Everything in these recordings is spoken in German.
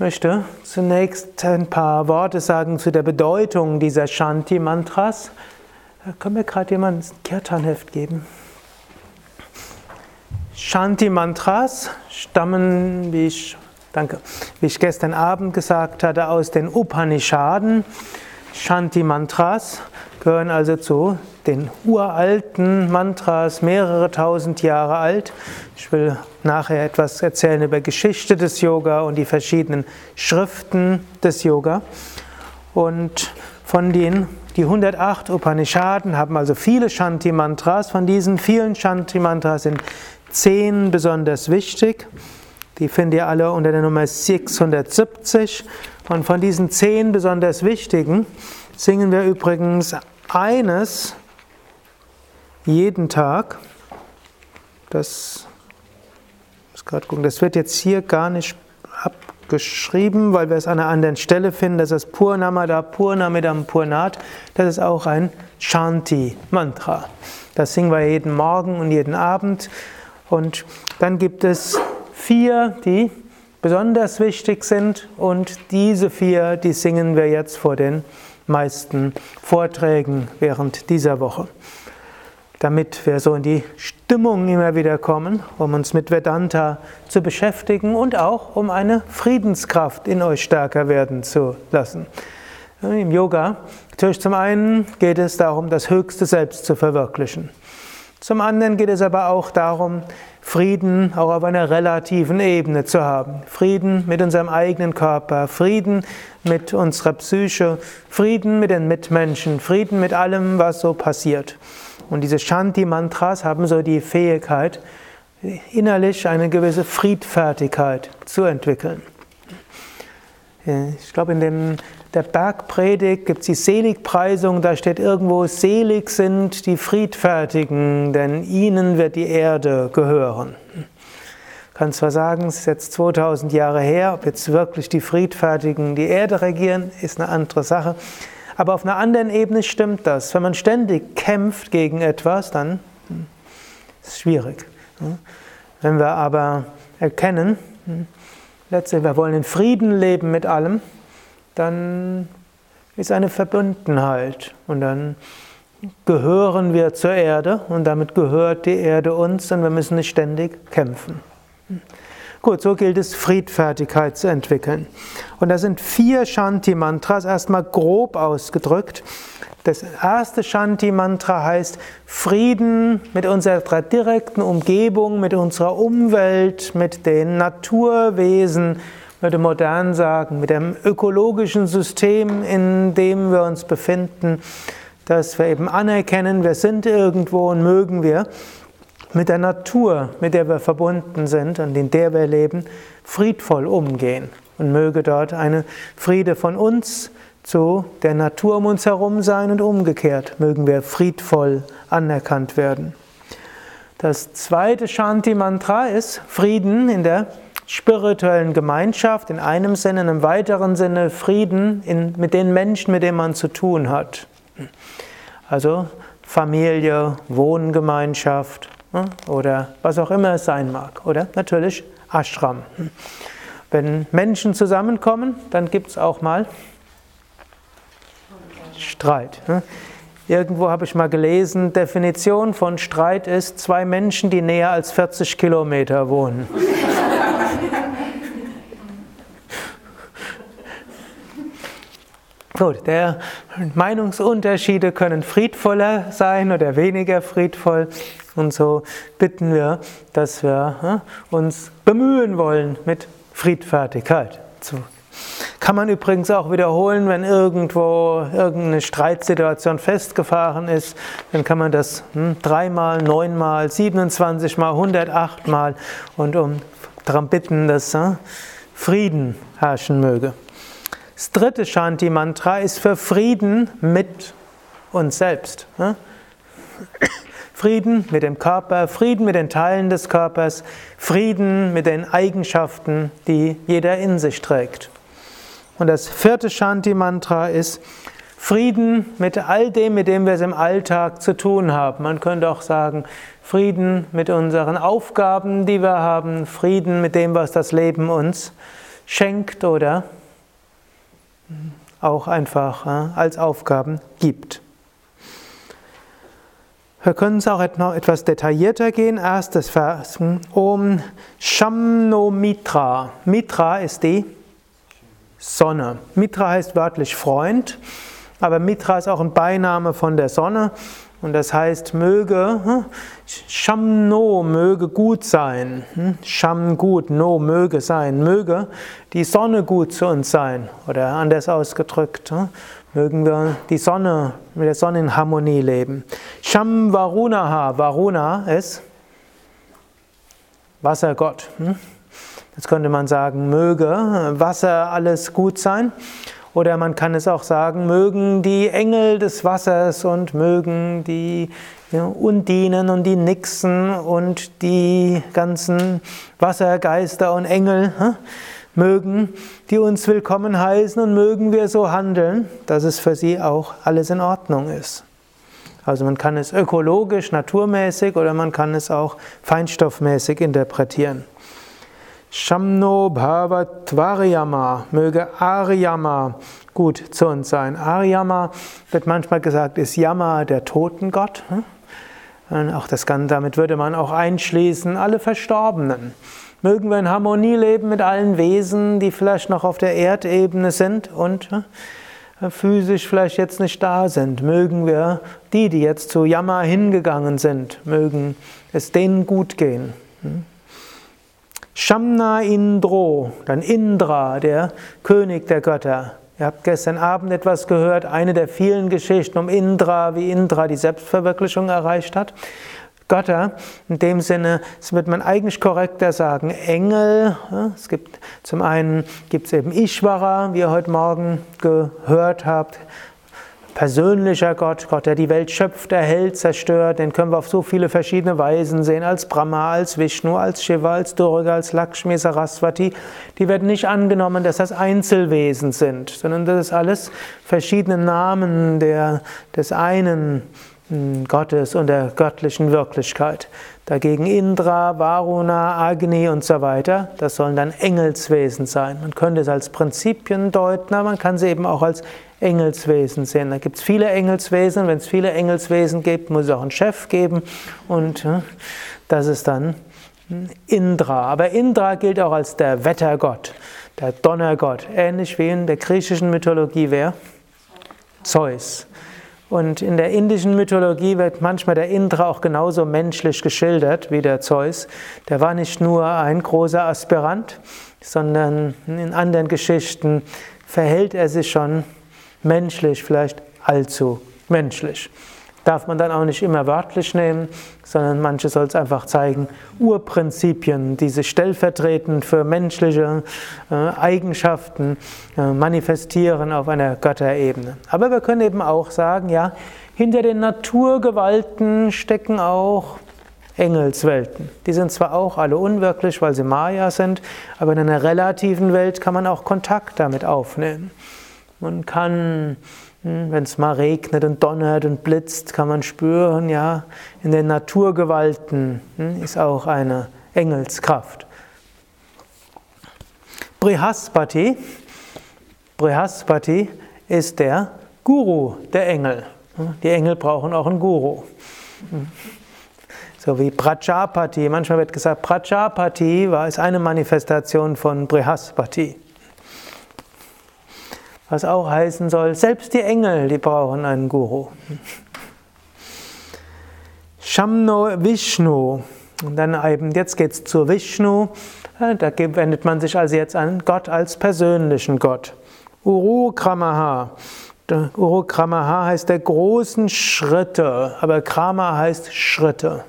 möchte zunächst ein paar Worte sagen zu der Bedeutung dieser Shanti-Mantras. Können wir gerade jemand ein Kirtanheft geben? Shanti-Mantras stammen, wie ich, danke, wie ich gestern Abend gesagt hatte, aus den Upanishaden. Shanti-Mantras gehören also zu den uralten Mantras, mehrere tausend Jahre alt. Ich will nachher etwas erzählen über Geschichte des Yoga und die verschiedenen Schriften des Yoga. Und von den die 108 Upanishaden haben also viele Shanti-Mantras. Von diesen vielen Shanti-Mantras sind zehn besonders wichtig. Die findet ihr alle unter der Nummer 670. Und von diesen zehn besonders wichtigen singen wir übrigens eines jeden Tag. Das, muss gerade gucken, das wird jetzt hier gar nicht abgeschrieben, weil wir es an einer anderen Stelle finden. Das ist Purnamada Purnamidam Purnat. Das ist auch ein Shanti-Mantra. Das singen wir jeden Morgen und jeden Abend. Und dann gibt es vier, die besonders wichtig sind. Und diese vier, die singen wir jetzt vor den meisten Vorträgen während dieser Woche. Damit wir so in die Stimmung immer wieder kommen, um uns mit Vedanta zu beschäftigen und auch um eine Friedenskraft in euch stärker werden zu lassen. Im Yoga, natürlich zum einen geht es darum, das höchste Selbst zu verwirklichen. Zum anderen geht es aber auch darum, Frieden auch auf einer relativen Ebene zu haben. Frieden mit unserem eigenen Körper, Frieden mit unserer Psyche, Frieden mit den Mitmenschen, Frieden mit allem, was so passiert. Und diese Shanti-Mantras haben so die Fähigkeit, innerlich eine gewisse Friedfertigkeit zu entwickeln. Ich glaube, in dem, der Bergpredigt gibt es die Seligpreisung, da steht irgendwo, selig sind die Friedfertigen, denn ihnen wird die Erde gehören. Kann zwar sagen, es ist jetzt 2000 Jahre her, ob jetzt wirklich die Friedfertigen die Erde regieren, ist eine andere Sache. Aber auf einer anderen Ebene stimmt das. Wenn man ständig kämpft gegen etwas, dann hm, ist es schwierig. Wenn wir aber erkennen, hm, letztlich, wir wollen in Frieden leben mit allem, dann ist eine Verbundenheit und dann gehören wir zur Erde und damit gehört die Erde uns und wir müssen nicht ständig kämpfen. Gut, so gilt es, Friedfertigkeit zu entwickeln. Und da sind vier Shanti-Mantras, erstmal grob ausgedrückt. Das erste Shanti-Mantra heißt Frieden mit unserer direkten Umgebung, mit unserer Umwelt, mit den Naturwesen, würde modern sagen, mit dem ökologischen System, in dem wir uns befinden, dass wir eben anerkennen, wir sind irgendwo und mögen wir mit der Natur, mit der wir verbunden sind und in der wir leben, friedvoll umgehen. Und möge dort eine Friede von uns zu der Natur um uns herum sein und umgekehrt mögen wir friedvoll anerkannt werden. Das zweite Shanti-Mantra ist Frieden in der spirituellen Gemeinschaft, in einem Sinne, in einem weiteren Sinne Frieden in, mit den Menschen, mit denen man zu tun hat. Also Familie, Wohngemeinschaft oder was auch immer es sein mag. Oder natürlich Ashram. Wenn Menschen zusammenkommen, dann gibt es auch mal Streit. Ne? Irgendwo habe ich mal gelesen, Definition von Streit ist zwei Menschen, die näher als 40 Kilometer wohnen. Gut, der Meinungsunterschiede können friedvoller sein oder weniger friedvoll. Und so bitten wir, dass wir ne, uns bemühen wollen, mit Friedfertigkeit kann man übrigens auch wiederholen, wenn irgendwo irgendeine Streitsituation festgefahren ist, dann kann man das hm, dreimal, neunmal, 27 mal, 108 mal und um darum bitten, dass hm, Frieden herrschen möge. Das dritte Shanti-Mantra ist für Frieden mit uns selbst. Hm? Frieden mit dem Körper, Frieden mit den Teilen des Körpers, Frieden mit den Eigenschaften, die jeder in sich trägt. Und das vierte Shanti-Mantra ist Frieden mit all dem, mit dem wir es im Alltag zu tun haben. Man könnte auch sagen, Frieden mit unseren Aufgaben, die wir haben, Frieden mit dem, was das Leben uns schenkt oder auch einfach als Aufgaben gibt. Wir können es auch noch etwas detaillierter gehen. Erstes Vers. Om Shamno Mitra. Mitra ist die Sonne. Mitra heißt wörtlich Freund, aber Mitra ist auch ein Beiname von der Sonne. Und das heißt, möge, hm, Sham no, möge gut sein. Hm, Sham gut, no, möge sein. Möge die Sonne gut zu uns sein. Oder anders ausgedrückt, hm, mögen wir die Sonne, mit der Sonne in Harmonie leben. Sham Varunaha, Varuna ist Wassergott. Jetzt könnte man sagen, möge Wasser alles gut sein. Oder man kann es auch sagen, mögen die Engel des Wassers und mögen die Undinen und die Nixen und die ganzen Wassergeister und Engel, hm, mögen die uns willkommen heißen und mögen wir so handeln, dass es für sie auch alles in Ordnung ist. Also man kann es ökologisch, naturmäßig oder man kann es auch feinstoffmäßig interpretieren. Shamno Bhavatvaryama, möge Aryama gut zu uns sein. Aryama wird manchmal gesagt, ist Yama der Totengott. Hm? Auch das kann, damit würde man auch einschließen alle Verstorbenen. Mögen wir in Harmonie leben mit allen Wesen, die vielleicht noch auf der Erdebene sind und hm, physisch vielleicht jetzt nicht da sind. Mögen wir die, die jetzt zu Yama hingegangen sind, mögen es denen gut gehen. Hm? Shamna Indro, dann Indra, der König der Götter. Ihr habt gestern Abend etwas gehört, eine der vielen Geschichten um Indra, wie Indra die Selbstverwirklichung erreicht hat. Götter, in dem Sinne wird man eigentlich korrekter sagen, Engel. Es gibt zum einen gibt es eben Ishvara, wie ihr heute Morgen gehört habt, persönlicher Gott, Gott, der die Welt schöpft, erhält, zerstört, den können wir auf so viele verschiedene Weisen sehen, als Brahma, als Vishnu, als Shiva, als Durga, als Lakshmi, Saraswati. Die werden nicht angenommen, dass das Einzelwesen sind, sondern das ist alles verschiedene Namen der, des einen Gottes und der göttlichen Wirklichkeit. Dagegen Indra, Varuna, Agni und so weiter, das sollen dann Engelswesen sein. Man könnte es als Prinzipien deuten, aber man kann sie eben auch als Engelswesen sehen. Da gibt es viele Engelswesen. Wenn es viele Engelswesen gibt, muss es auch einen Chef geben. Und das ist dann Indra. Aber Indra gilt auch als der Wettergott, der Donnergott. Ähnlich wie in der griechischen Mythologie wer? Zeus. Und in der indischen Mythologie wird manchmal der Indra auch genauso menschlich geschildert wie der Zeus. Der war nicht nur ein großer Aspirant, sondern in anderen Geschichten verhält er sich schon menschlich, vielleicht allzu menschlich. Darf man dann auch nicht immer wörtlich nehmen, sondern manche soll es einfach zeigen, Urprinzipien, die sich stellvertretend für menschliche äh, Eigenschaften äh, manifestieren auf einer Götterebene. Aber wir können eben auch sagen, ja, hinter den Naturgewalten stecken auch Engelswelten. Die sind zwar auch alle unwirklich, weil sie Maya sind, aber in einer relativen Welt kann man auch Kontakt damit aufnehmen. Man kann, wenn es mal regnet und donnert und blitzt, kann man spüren, ja, in den Naturgewalten hm, ist auch eine Engelskraft. Brihaspati, Brihaspati ist der Guru der Engel. Die Engel brauchen auch einen Guru. So wie Prajapati. Manchmal wird gesagt, Prajapati war, ist eine Manifestation von Brihaspati. Was auch heißen soll, selbst die Engel, die brauchen einen Guru. Shamno Vishnu. Und dann eben, jetzt geht es zu Vishnu. Da wendet man sich also jetzt an Gott als persönlichen Gott. Uru Kramaha. Uru Kramaha heißt der großen Schritte, aber Krama heißt Schritte.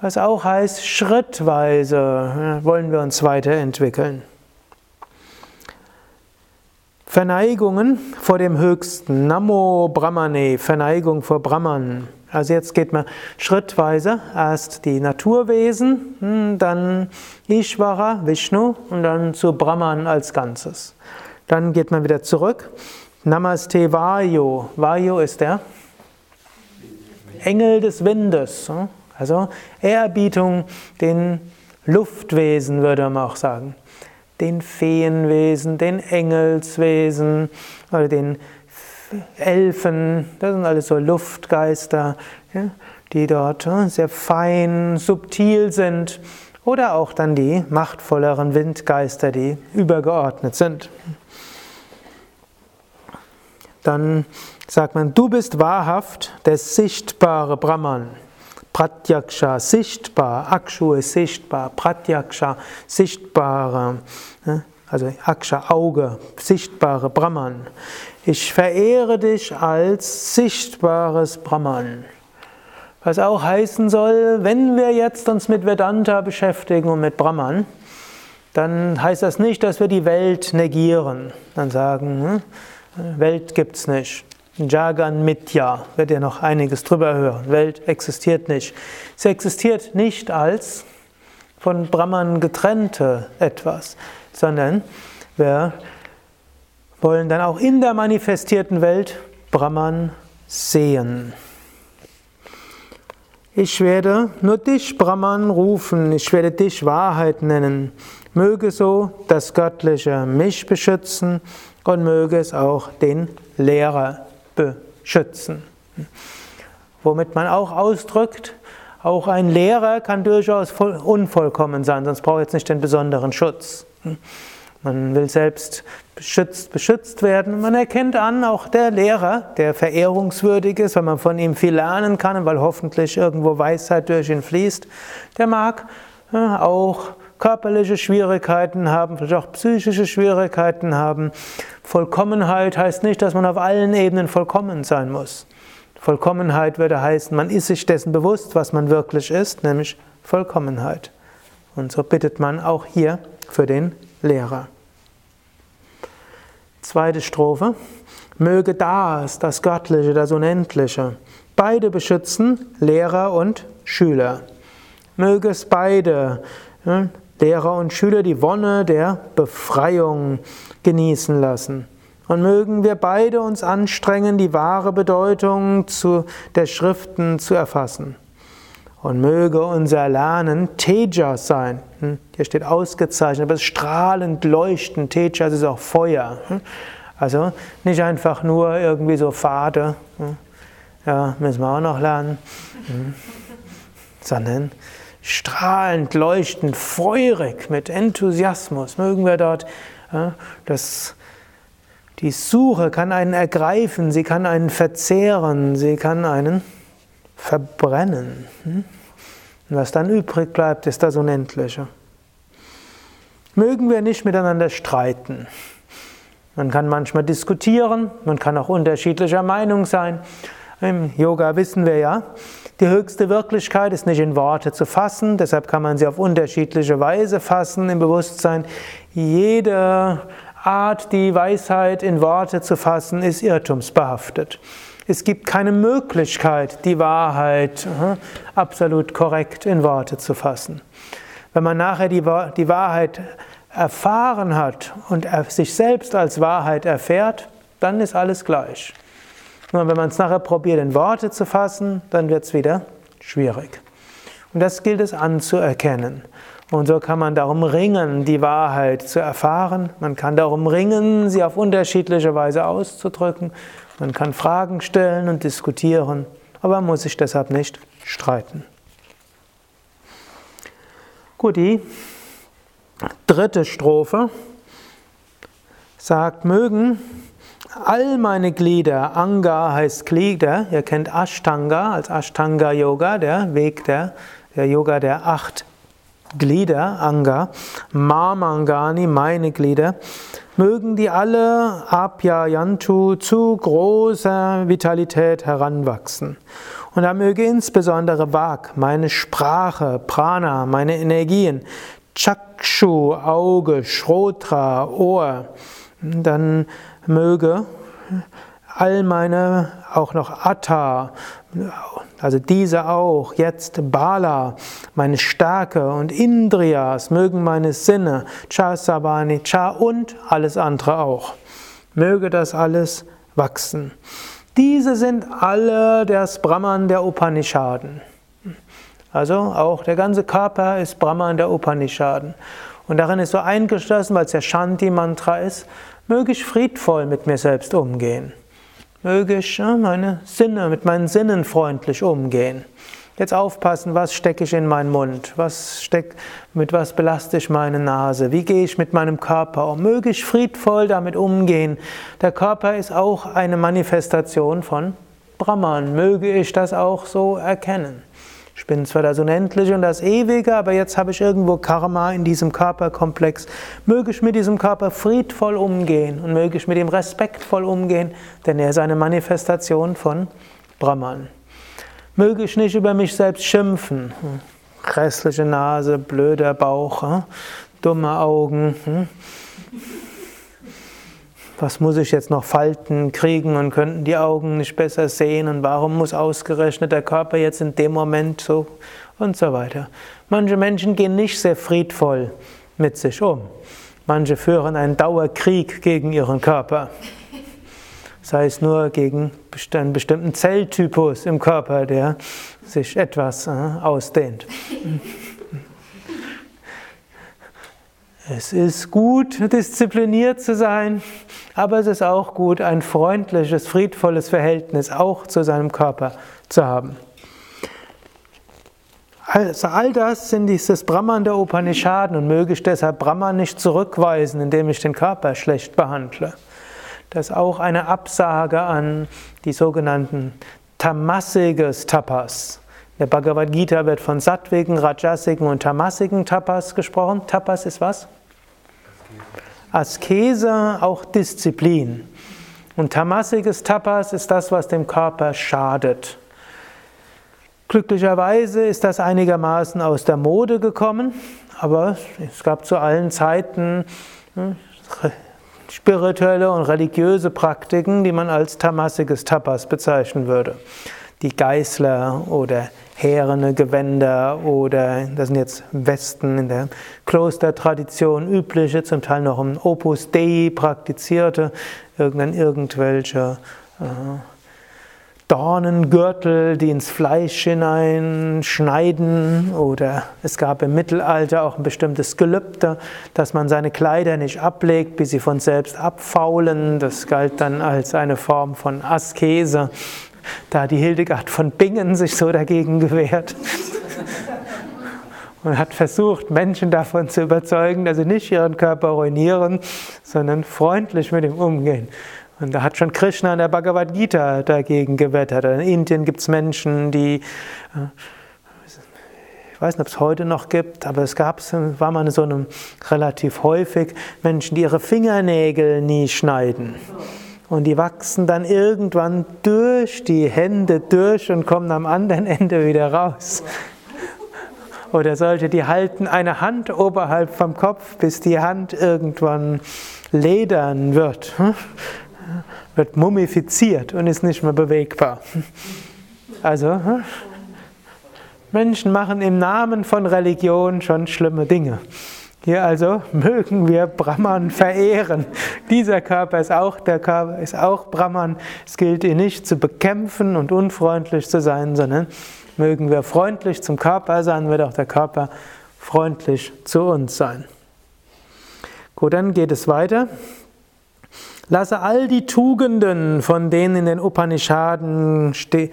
Was auch heißt, schrittweise wollen wir uns weiterentwickeln. Verneigungen vor dem Höchsten. Namo Brahmane, Verneigung vor Brahman. Also jetzt geht man schrittweise erst die Naturwesen, hm, dann Ishvara, Vishnu und dann zu Brahman als Ganzes. Dann geht man wieder zurück. Namaste Vayu. Vayu ist der Engel des Windes. Hm? Also Ehrerbietung den Luftwesen, würde man auch sagen. Den Feenwesen, den Engelswesen oder den Elfen, das sind alles so Luftgeister, die dort sehr fein, subtil sind. Oder auch dann die machtvolleren Windgeister, die übergeordnet sind. Dann sagt man, du bist wahrhaft der sichtbare Brahman. Pratyaksha, sichtbar, Akshu ist sichtbar, Pratyaksha, sichtbare, also Aksha, Auge, sichtbare Brahman. Ich verehre dich als sichtbares Brahman. Was auch heißen soll, wenn wir jetzt uns mit Vedanta beschäftigen und mit Brahman, dann heißt das nicht, dass wir die Welt negieren. Dann sagen, hm, Welt gibt's nicht. Jagan Mitya, wird ihr noch einiges drüber hören. Welt existiert nicht. Sie existiert nicht als von Brahman getrennte etwas, sondern wir wollen dann auch in der manifestierten Welt Brahman sehen. Ich werde nur dich, Brahman, rufen, ich werde dich Wahrheit nennen. Möge so das Göttliche mich beschützen und möge es auch den Lehrer beschützen. Womit man auch ausdrückt, auch ein Lehrer kann durchaus unvollkommen sein, sonst braucht er jetzt nicht den besonderen Schutz. Man will selbst beschützt, beschützt werden. Man erkennt an, auch der Lehrer, der verehrungswürdig ist, weil man von ihm viel lernen kann und weil hoffentlich irgendwo Weisheit durch ihn fließt, der mag äh, auch körperliche Schwierigkeiten haben, vielleicht auch psychische Schwierigkeiten haben. Vollkommenheit heißt nicht, dass man auf allen Ebenen vollkommen sein muss. Vollkommenheit würde heißen, man ist sich dessen bewusst, was man wirklich ist, nämlich Vollkommenheit. Und so bittet man auch hier für den Lehrer. Zweite Strophe. Möge das, das Göttliche, das Unendliche, beide beschützen, Lehrer und Schüler. Möge es beide, Lehrer und Schüler, die Wonne der Befreiung genießen lassen. Und mögen wir beide uns anstrengen, die wahre Bedeutung zu, der Schriften zu erfassen. Und möge unser Lernen Tejas sein. Hm? Hier steht ausgezeichnet, aber es ist strahlend leuchtend. Tejas ist auch Feuer. Hm? Also nicht einfach nur irgendwie so fade. Hm? Ja, müssen wir auch noch lernen. Sondern strahlend, leuchtend, feurig, mit Enthusiasmus. Mögen wir dort das die Suche kann einen ergreifen, sie kann einen verzehren, sie kann einen verbrennen. Hm? Und was dann übrig bleibt, ist das Unendliche. Mögen wir nicht miteinander streiten. Man kann manchmal diskutieren, man kann auch unterschiedlicher Meinung sein. Im Yoga wissen wir ja, die höchste Wirklichkeit ist nicht in Worte zu fassen, deshalb kann man sie auf unterschiedliche Weise fassen im Bewusstsein. Jede Art, die Weisheit in Worte zu fassen, ist irrtumsbehaftet. Es gibt keine Möglichkeit, die Wahrheit uh, absolut korrekt in Worte zu fassen. Wenn man nachher die Wahrheit erfahren hat und sich selbst als Wahrheit erfährt, dann ist alles gleich. Nur wenn man es nachher probiert, in Worte zu fassen, dann wird es wieder schwierig. Und das gilt es anzuerkennen. Und so kann man darum ringen, die Wahrheit zu erfahren. Man kann darum ringen, sie auf unterschiedliche Weise auszudrücken. Man kann Fragen stellen und diskutieren, aber man muss sich deshalb nicht streiten. Gut, die dritte Strophe sagt, mögen all meine Glieder, Anga heißt Glieder, ihr kennt Ashtanga als Ashtanga Yoga, der Weg der, der Yoga der acht Glieder, Anga, Mamangani, meine Glieder, mögen die alle Abhyayantu zu großer Vitalität heranwachsen. Und da möge insbesondere Vak, meine Sprache, Prana, meine Energien, Chakshu, Auge, Shrotra, Ohr, dann möge all meine, auch noch Atta, also diese auch, jetzt Bala, meine Stärke und Indriyas, mögen meine Sinne, Cha Sabani, Cha und alles andere auch. Möge das alles wachsen. Diese sind alle das Brahman der Upanishaden. Also auch der ganze Körper ist Brahman der Upanishaden. Und darin ist so eingeschlossen, weil es ja Shanti-Mantra ist, möge ich friedvoll mit mir selbst umgehen. Möge ich meine Sinne, mit meinen Sinnen freundlich umgehen. Jetzt aufpassen, was stecke ich in meinen Mund? Was steck, mit was belaste ich meine Nase? Wie gehe ich mit meinem Körper um? Möge ich friedvoll damit umgehen? Der Körper ist auch eine Manifestation von Brahman. Möge ich das auch so erkennen? Ich bin zwar das Unendliche und das Ewige, aber jetzt habe ich irgendwo Karma in diesem Körperkomplex. Möge ich mit diesem Körper friedvoll umgehen und möge ich mit ihm respektvoll umgehen, denn er ist eine Manifestation von Brahman. Möge ich nicht über mich selbst schimpfen. Grässliche Nase, blöder Bauch, hm? dumme Augen. Was muss ich jetzt noch Falten kriegen und könnten die Augen nicht besser sehen und warum muss ausgerechnet der Körper jetzt in dem Moment so und so weiter. Manche Menschen gehen nicht sehr friedvoll mit sich um. Manche führen einen Dauerkrieg gegen ihren Körper sei es nur gegen einen bestimmten Zelltypus im Körper, der sich etwas äh, ausdehnt. Es ist gut, diszipliniert zu sein, aber es ist auch gut, ein freundliches, friedvolles Verhältnis auch zu seinem Körper zu haben. Also all das sind dieses Brahman der Upanishaden und möge ich deshalb Brahman nicht zurückweisen, indem ich den Körper schlecht behandle. Das ist auch eine Absage an die sogenannten tamasiges Tapas. Der Bhagavad Gita wird von sattwigen, rajasigen und tamasigen Tapas gesprochen. Tapas ist was? Askese, auch Disziplin. Und tamasiges Tapas ist das, was dem Körper schadet. Glücklicherweise ist das einigermaßen aus der Mode gekommen, aber es gab zu allen Zeiten hm, spirituelle und religiöse Praktiken, die man als tamasiges Tapas bezeichnen würde. Die Geißler oder härene Gewänder oder, das sind jetzt Westen in der Klostertradition übliche, zum Teil noch im Opus Dei praktizierte, irgendein irgendwelcher äh, Dornengürtel, die ins Fleisch hineinschneiden oder es gab im Mittelalter auch ein bestimmtes Gelübde, dass man seine Kleider nicht ablegt, bis sie von selbst abfaulen. Das galt dann als eine Form von Askese. Da die Hildegard von Bingen sich so dagegen gewehrt und hat versucht, Menschen davon zu überzeugen, dass sie nicht ihren Körper ruinieren, sondern freundlich mit ihm umgehen. Und da hat schon Krishna in der Bhagavad Gita dagegen gewettert. In Indien gibt es Menschen, die, äh, ich weiß nicht, ob es heute noch gibt, aber es gab, war mal so einem relativ häufig, Menschen, die ihre Fingernägel nie schneiden. Und die wachsen dann irgendwann durch die Hände durch und kommen am anderen Ende wieder raus. Oder solche, die halten eine Hand oberhalb vom Kopf, bis die Hand irgendwann ledern wird wird mumifiziert und ist nicht mehr bewegbar. Also, hm? Menschen machen im Namen von Religion schon schlimme Dinge. Hier also mögen wir Brahman verehren. Dieser Körper ist auch der Körper, ist auch Brahman. Es gilt ihn nicht zu bekämpfen und unfreundlich zu sein, sondern mögen wir freundlich zum Körper sein, wird auch der Körper freundlich zu uns sein. Gut, dann geht es weiter. Lasse all die Tugenden, von denen in den Upanishaden ste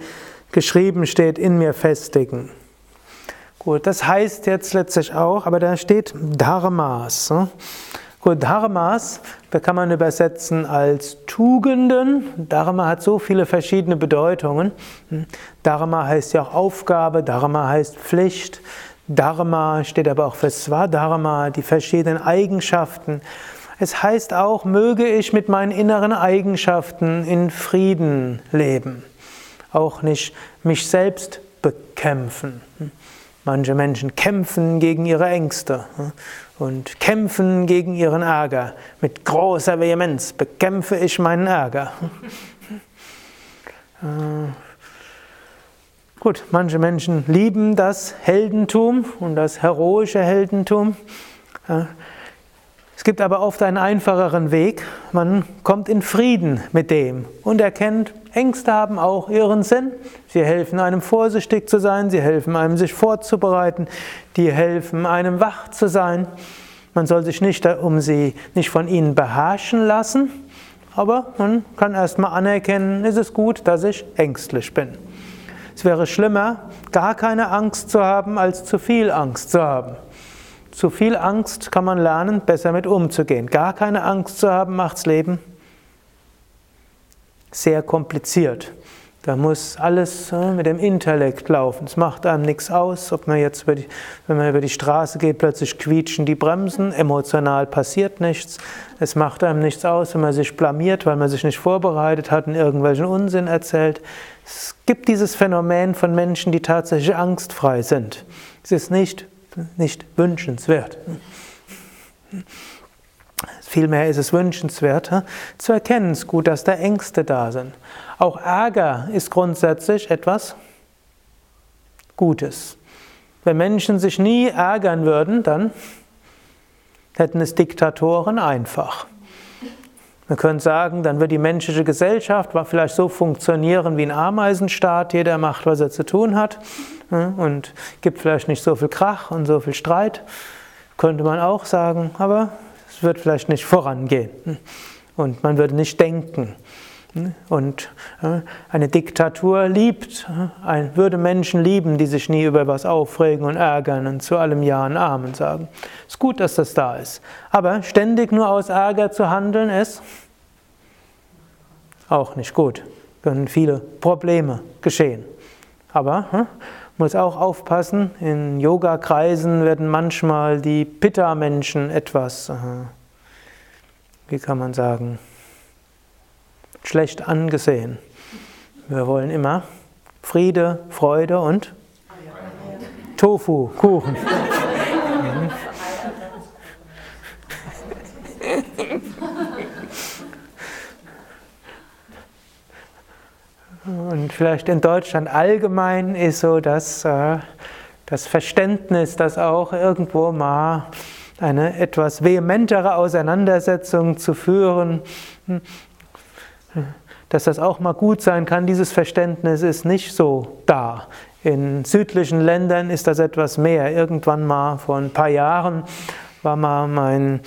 geschrieben steht, in mir festigen. Gut, das heißt jetzt letztlich auch, aber da steht Dharmas. Ne? Gut, Dharmas, da kann man übersetzen als Tugenden. Dharma hat so viele verschiedene Bedeutungen. Dharma heißt ja auch Aufgabe, Dharma heißt Pflicht. Dharma steht aber auch für Swadharma, die verschiedenen Eigenschaften. Es heißt auch, möge ich mit meinen inneren Eigenschaften in Frieden leben. Auch nicht mich selbst bekämpfen. Manche Menschen kämpfen gegen ihre Ängste und kämpfen gegen ihren Ärger. Mit großer Vehemenz bekämpfe ich meinen Ärger. Äh, gut, manche Menschen lieben das Heldentum und das heroische Heldentum. Es gibt aber oft einen einfacheren Weg. Man kommt in Frieden mit dem und erkennt, Ängste haben auch ihren Sinn. Sie helfen einem vorsichtig zu sein, sie helfen einem sich vorzubereiten, die helfen einem wach zu sein. Man soll sich nicht um sie, nicht von ihnen beherrschen lassen, aber man kann erstmal anerkennen, ist es gut, dass ich ängstlich bin. Es wäre schlimmer, gar keine Angst zu haben, als zu viel Angst zu haben. Zu viel Angst kann man lernen, besser mit umzugehen. Gar keine Angst zu haben, macht das Leben sehr kompliziert. Da muss alles äh, mit dem Intellekt laufen. Es macht einem nichts aus, ob man jetzt, die, wenn man über die Straße geht, plötzlich quietschen die Bremsen. Emotional passiert nichts. Es macht einem nichts aus, wenn man sich blamiert, weil man sich nicht vorbereitet hat und irgendwelchen Unsinn erzählt. Es gibt dieses Phänomen von Menschen, die tatsächlich angstfrei sind. Es ist nicht, nicht wünschenswert. Vielmehr ist es wünschenswert zu erkennen, es ist gut, dass da Ängste da sind. Auch Ärger ist grundsätzlich etwas Gutes. Wenn Menschen sich nie ärgern würden, dann hätten es Diktatoren einfach. Man könnte sagen, dann wird die menschliche Gesellschaft vielleicht so funktionieren wie ein Ameisenstaat, jeder macht, was er zu tun hat und gibt vielleicht nicht so viel Krach und so viel Streit, könnte man auch sagen, aber es wird vielleicht nicht vorangehen und man würde nicht denken. Und eine Diktatur liebt, würde Menschen lieben, die sich nie über was aufregen und ärgern und zu allem Ja und Amen sagen. Es ist gut, dass das da ist. Aber ständig nur aus Ärger zu handeln ist auch nicht gut. Können viele Probleme geschehen. Aber hm, muss auch aufpassen, in Yoga-Kreisen werden manchmal die Pitta-Menschen etwas, äh, wie kann man sagen, schlecht angesehen. Wir wollen immer Friede, Freude und Tofu, Kuchen. Und vielleicht in Deutschland allgemein ist so, dass äh, das Verständnis, dass auch irgendwo mal eine etwas vehementere Auseinandersetzung zu führen, hm, dass das auch mal gut sein kann, dieses Verständnis ist nicht so da. In südlichen Ländern ist das etwas mehr. Irgendwann mal vor ein paar Jahren war mal mein,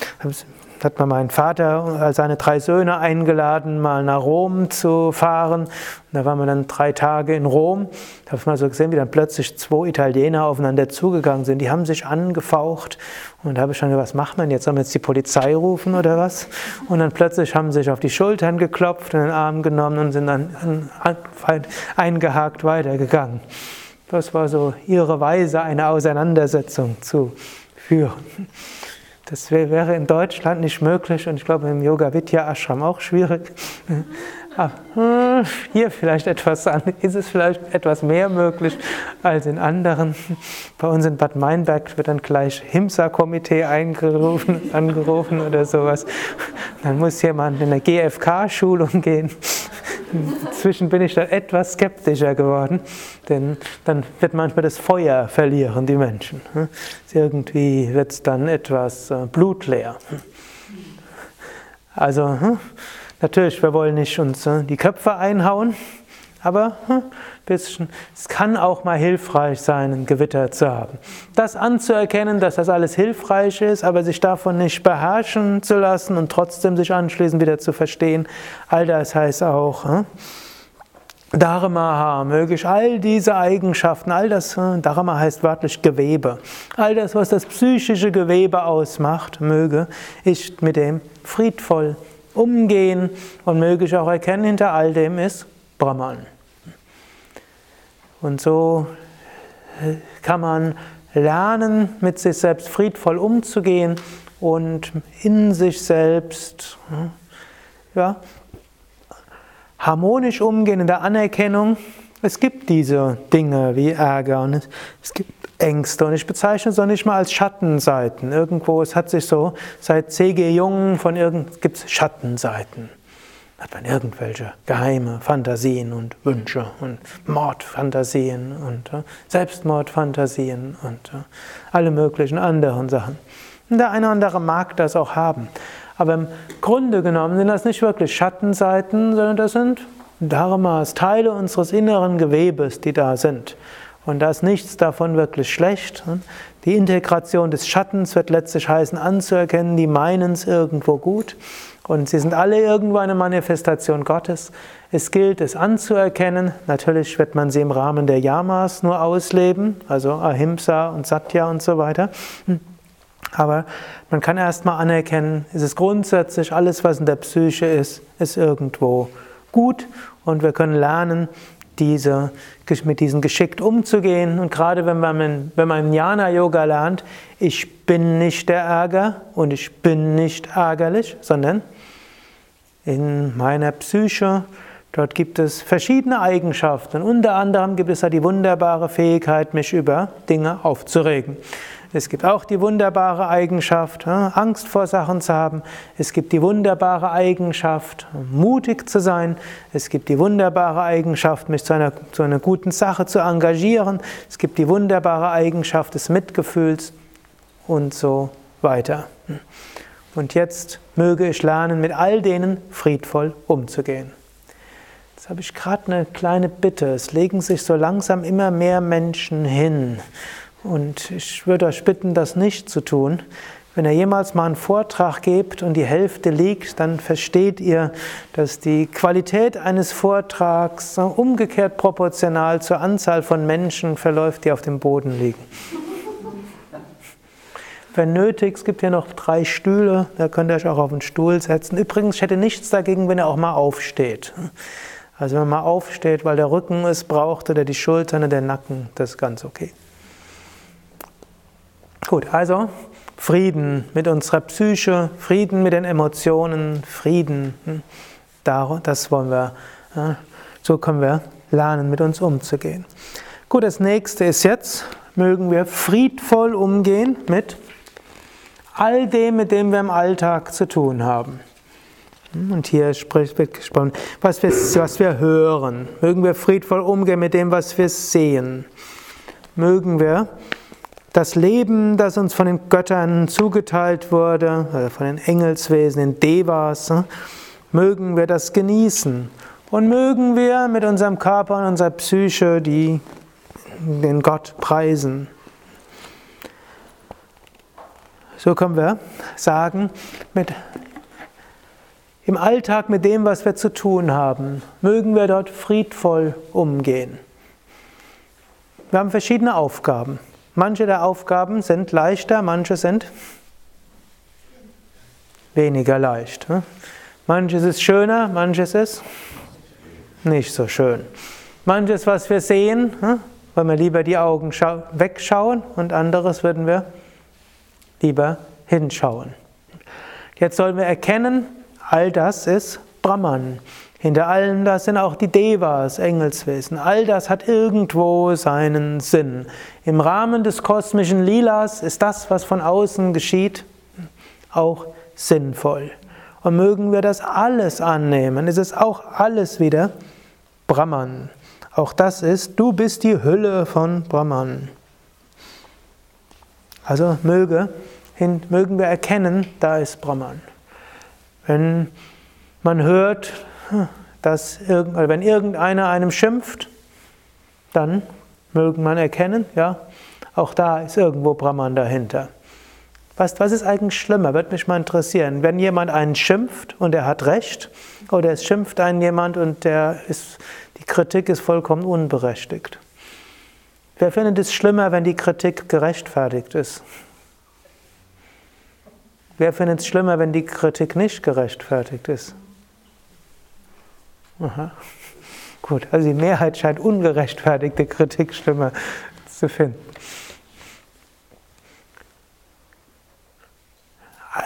hat man meinen Vater, seine drei Söhne eingeladen, mal nach Rom zu fahren. Und da waren wir dann drei Tage in Rom. Da habe ich mal so gesehen, wie dann plötzlich zwei Italiener aufeinander zugegangen sind. Die haben sich angefaucht. Und da habe ich schon gedacht, was macht man jetzt? Sollen wir jetzt die Polizei rufen oder was? Und dann plötzlich haben sie sich auf die Schultern geklopft und den Arm genommen und sind dann eingehakt weitergegangen. Das war so ihre Weise, eine Auseinandersetzung zu führen. Das wäre in Deutschland nicht möglich und ich glaube im Yoga Vidya Ashram auch schwierig. Hm, hier vielleicht etwas ist es vielleicht etwas mehr möglich als in anderen. Bei uns in Bad Meinberg wird dann gleich Himsa-Komitee eingerufen, angerufen oder sowas. Dann muss jemand in eine GFK-Schulung gehen. Inzwischen bin ich da etwas skeptischer geworden, denn dann wird manchmal das Feuer verlieren, die Menschen. Irgendwie wird es dann etwas äh, blutleer. Also, hm, natürlich, wir wollen nicht uns äh, die Köpfe einhauen, aber hm, bisschen, es kann auch mal hilfreich sein, ein Gewitter zu haben. Das anzuerkennen, dass das alles hilfreich ist, aber sich davon nicht beherrschen zu lassen und trotzdem sich anschließend wieder zu verstehen, all das heißt auch, hm, Dharma möge ich all diese Eigenschaften, all das, hm, Dharma heißt wörtlich Gewebe, all das, was das psychische Gewebe ausmacht, möge ich mit dem friedvoll umgehen und möge ich auch erkennen, hinter all dem ist Brahman. Und so äh, kann man lernen, mit sich selbst friedvoll umzugehen und in sich selbst ja, harmonisch umgehen in der Anerkennung. Es gibt diese Dinge wie Ärger und es gibt Ängste und ich bezeichne es auch nicht mal als Schattenseiten. Irgendwo, es hat sich so, seit C.G. Jung von irgend, gibt es Schattenseiten hat man irgendwelche geheime Fantasien und Wünsche und Mordfantasien und äh, Selbstmordfantasien und äh, alle möglichen anderen Sachen. Und der eine oder andere mag das auch haben. Aber im Grunde genommen sind das nicht wirklich Schattenseiten, sondern das sind Dharmas, Teile unseres inneren Gewebes, die da sind. Und da ist nichts davon wirklich schlecht. Die Integration des Schattens wird letztlich heißen, anzuerkennen, die meinen es irgendwo gut. Und sie sind alle irgendwo eine Manifestation Gottes. Es gilt, es anzuerkennen. Natürlich wird man sie im Rahmen der Yamas nur ausleben, also Ahimsa und Satya und so weiter. Aber man kann erstmal anerkennen, es ist grundsätzlich alles, was in der Psyche ist, ist irgendwo gut und wir können lernen, diese, mit diesen geschickt umzugehen. Und gerade wenn man, wenn man im Jnana-Yoga lernt, ich bin nicht der Ärger und ich bin nicht ärgerlich, sondern in meiner Psyche, dort gibt es verschiedene Eigenschaften. Unter anderem gibt es da die wunderbare Fähigkeit, mich über Dinge aufzuregen. Es gibt auch die wunderbare Eigenschaft, Angst vor Sachen zu haben. Es gibt die wunderbare Eigenschaft, mutig zu sein. Es gibt die wunderbare Eigenschaft, mich zu einer, zu einer guten Sache zu engagieren. Es gibt die wunderbare Eigenschaft des Mitgefühls und so weiter. Und jetzt möge ich lernen, mit all denen friedvoll umzugehen. Jetzt habe ich gerade eine kleine Bitte. Es legen sich so langsam immer mehr Menschen hin. Und ich würde euch bitten, das nicht zu tun. Wenn ihr jemals mal einen Vortrag gebt und die Hälfte liegt, dann versteht ihr, dass die Qualität eines Vortrags umgekehrt proportional zur Anzahl von Menschen verläuft, die auf dem Boden liegen. Wenn nötig, es gibt hier noch drei Stühle, da könnt ihr euch auch auf den Stuhl setzen. Übrigens, ich hätte nichts dagegen, wenn ihr auch mal aufsteht. Also wenn man mal aufsteht, weil der Rücken es braucht oder die Schultern oder der Nacken, das ist ganz okay. Gut, also Frieden mit unserer Psyche, Frieden mit den Emotionen, Frieden. Hm, das wollen wir, so können wir lernen, mit uns umzugehen. Gut, das nächste ist jetzt, mögen wir friedvoll umgehen mit all dem, mit dem wir im Alltag zu tun haben. Hm, und hier wird gesprochen, was wir, was wir hören. Mögen wir friedvoll umgehen mit dem, was wir sehen. Mögen wir das Leben, das uns von den Göttern zugeteilt wurde, äh, von den Engelswesen, den Devas, äh, mögen wir das genießen und mögen wir mit unserem Körper und unserer Psyche die, den Gott preisen. So können wir sagen, mit, im Alltag mit dem, was wir zu tun haben, mögen wir dort friedvoll umgehen. Wir haben verschiedene Aufgaben. Manche der Aufgaben sind leichter, manche sind weniger leicht. Ne? Manches ist schöner, manches ist nicht so schön. Manches, was wir sehen, ne, wollen wir lieber die Augen wegschauen und anderes würden wir lieber hinschauen. Jetzt sollen wir erkennen, all das ist Brahman. Hinter allem das sind auch die Devas, Engelswesen. All das hat irgendwo seinen Sinn. Im Rahmen des kosmischen Lilas ist das, was von außen geschieht, auch sinnvoll. Und mögen wir das alles annehmen, ist es auch alles wieder Brahman. Auch das ist, du bist die Hülle von Brahman. Also möge, mögen wir erkennen, da ist Brahman. Wenn man hört, dass wenn irgendeiner einem schimpft, dann mögen man erkennen, ja, auch da ist irgendwo Brahman dahinter. Was, was ist eigentlich schlimmer? Würde mich mal interessieren. Wenn jemand einen schimpft und er hat recht, oder es schimpft einen jemand und der ist, die Kritik ist vollkommen unberechtigt. Wer findet es schlimmer, wenn die Kritik gerechtfertigt ist? Wer findet es schlimmer, wenn die Kritik nicht gerechtfertigt ist? Aha. Gut, also die Mehrheit scheint ungerechtfertigte Kritik schlimmer zu finden.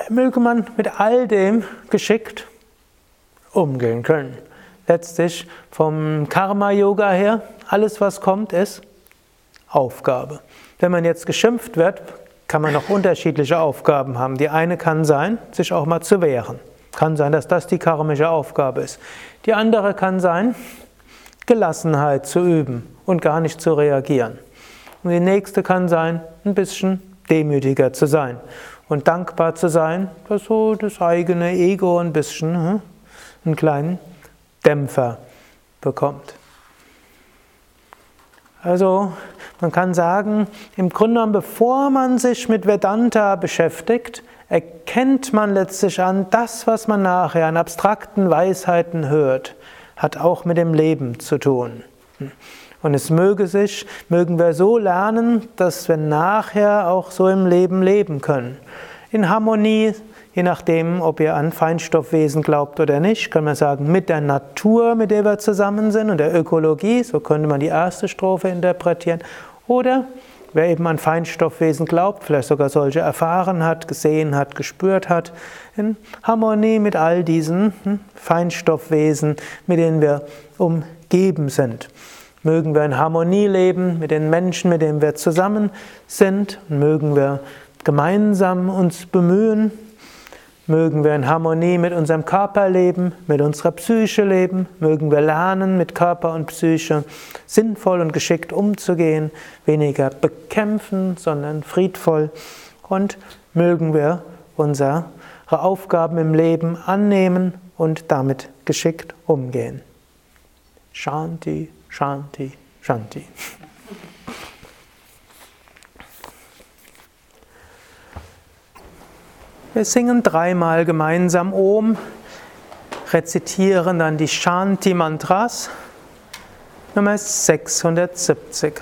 Möge man mit all dem geschickt umgehen können. Letztlich vom Karma-Yoga her, alles was kommt, ist Aufgabe. Wenn man jetzt geschimpft wird, kann man noch unterschiedliche Aufgaben haben. Die eine kann sein, sich auch mal zu wehren. Kann sein, dass das die karmische Aufgabe ist. Die andere kann sein, Gelassenheit zu üben und gar nicht zu reagieren. Und die nächste kann sein, ein bisschen demütiger zu sein und dankbar zu sein, dass so das eigene Ego ein bisschen hm, einen kleinen Dämpfer bekommt. Also Man kann sagen, im Grunde genommen, bevor man sich mit Vedanta beschäftigt, erkennt man letztlich an, das, was man nachher an abstrakten Weisheiten hört, hat auch mit dem Leben zu tun. Und es möge sich, mögen wir so lernen, dass wir nachher auch so im Leben leben können. In Harmonie, je nachdem, ob ihr an Feinstoffwesen glaubt oder nicht, kann man sagen, mit der Natur, mit der wir zusammen sind und der Ökologie, so könnte man die erste Strophe interpretieren, oder wer eben an Feinstoffwesen glaubt, vielleicht sogar solche erfahren hat, gesehen hat, gespürt hat, in Harmonie mit all diesen hm, Feinstoffwesen, mit denen wir umgeben sind. Mögen wir in Harmonie leben mit den Menschen, mit denen wir zusammen sind. Mögen wir gemeinsam uns bemühen. Mögen wir in Harmonie mit unserem Körper leben, mit unserer Psyche leben. Mögen wir lernen, mit Körper und Psyche sinnvoll und geschickt umzugehen. Weniger bekämpfen, sondern friedvoll. Und mögen wir unsere Aufgaben im Leben annehmen und damit geschickt umgehen. Shanti. Shanti, Shanti. Wir singen dreimal gemeinsam Om, rezitieren dann die Shanti-Mantras, Nummer 670.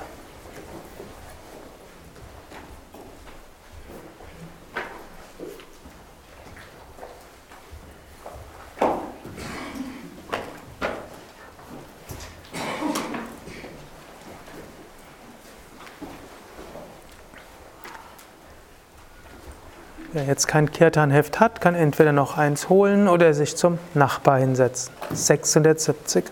jetzt kein Kirtanheft hat, kann entweder noch eins holen oder sich zum Nachbar hinsetzen. 670.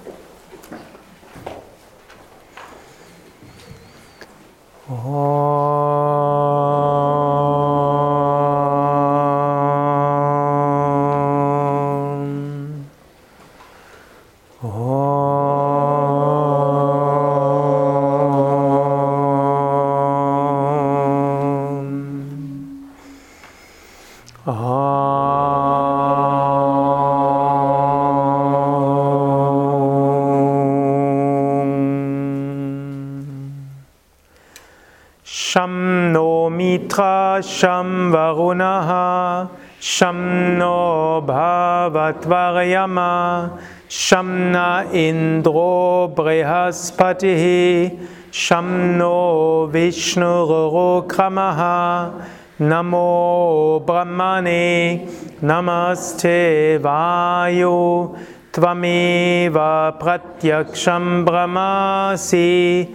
Sham no mitra sham varunaha sham no bhavatvaryama sham na indro brihaspatihi sham no vishnurokramaha namo brahmane namaste vayu tvameva pratyaksham brahmasi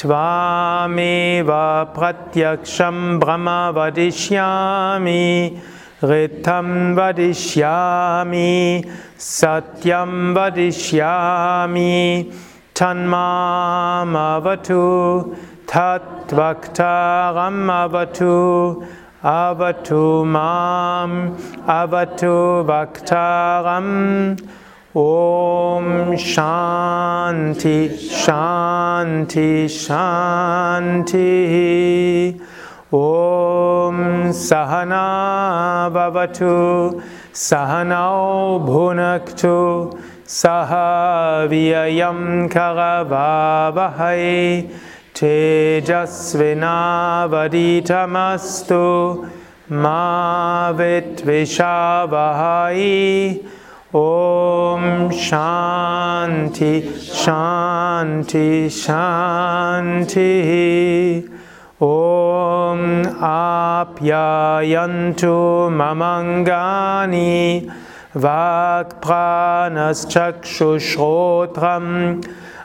Tvameva pratyaksham brahma vadishyami ritam vadishyami satyam vadishyami tanmam avatu tatvaktaram avatu avatu mam avatu vaktaram ॐ शान्ति शान्ति शान्तिः। ॐ सहना भवतु सहनौ भुनक्तु सह व्ययं खगभावहै तेजस्विनावदीतमस्तु मा विद्विषावहै। Om Shanti Shanti Shanti. Om Apyayantu Mamangani Vakpranas Chakshushrotram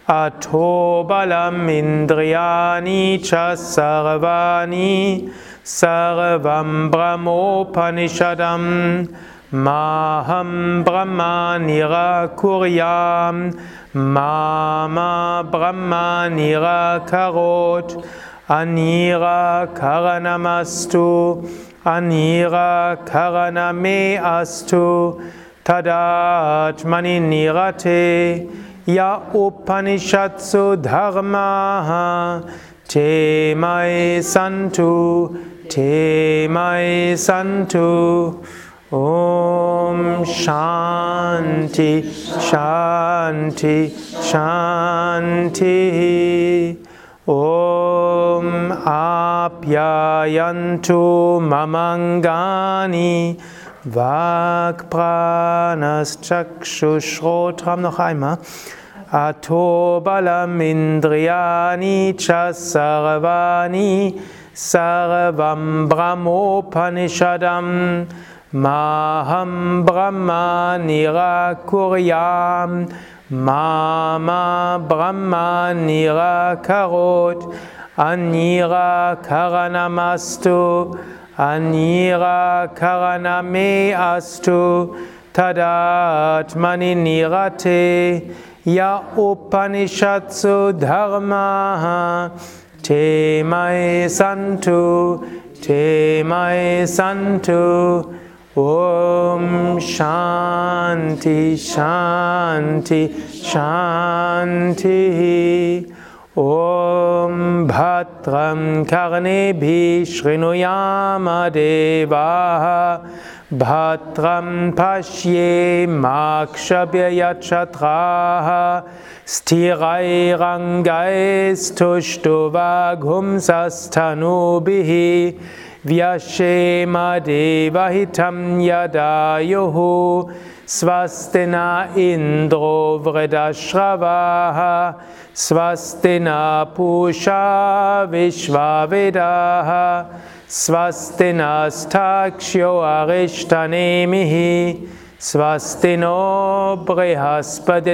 Atobalam Indriyani Chasarvani Sarvam Brahmopanishadam Maham Brahma Nirakuryam Mama Brahma Nirakarot. Anira Karanamastu Anira Karaname Astu. Tadatmani Nirate. Ya Upanishatsu Dharma Te Mai Santu. Te Mai Santu Om Shanti Shanti Shanti Om Apyayantu Mamangani Vagpranas Chakshushrotram. Noch einmal. Ato balamindriyani chasarvani sarvam brahmopanishadam maham brahma nirakuryam. Mama brahma nirakarot. Anira karanamastu anira karaname astu. Tadatmani nirate. Ya Upanishatsu Dharma. Te Mai Santu. Te Mai Santu Om Shanti Shanti Shanti. Om Bhatram Karnebhi Shrinuyama Devaha. Bhatram Pashye Makshabhyachatraha Stirairangais Tushtuvaghumsastanubihi Vyashema Devahitam Yadayuhu Swastina Indro Vredashravaha Swastina Pusha Vishvavedaha Swastinastakshyo arishtanemihi Swastino brihaspati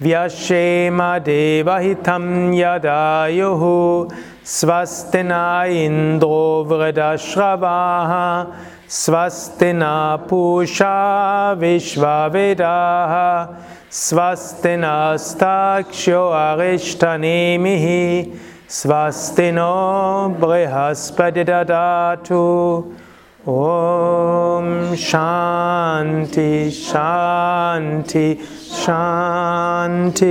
Vyashema Devahitam Yadayuhu Swastina Indro Vredashravaha Swastina Pusha Vishvavedaha Swastina Stakshyo Arishtanemihi Swastino Brihaspadidadatu Om Shanti Shanti Shanti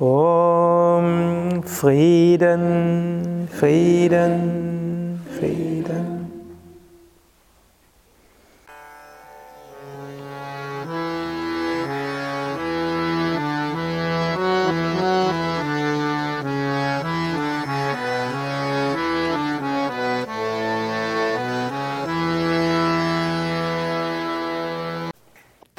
Om Frieden Frieden Frieden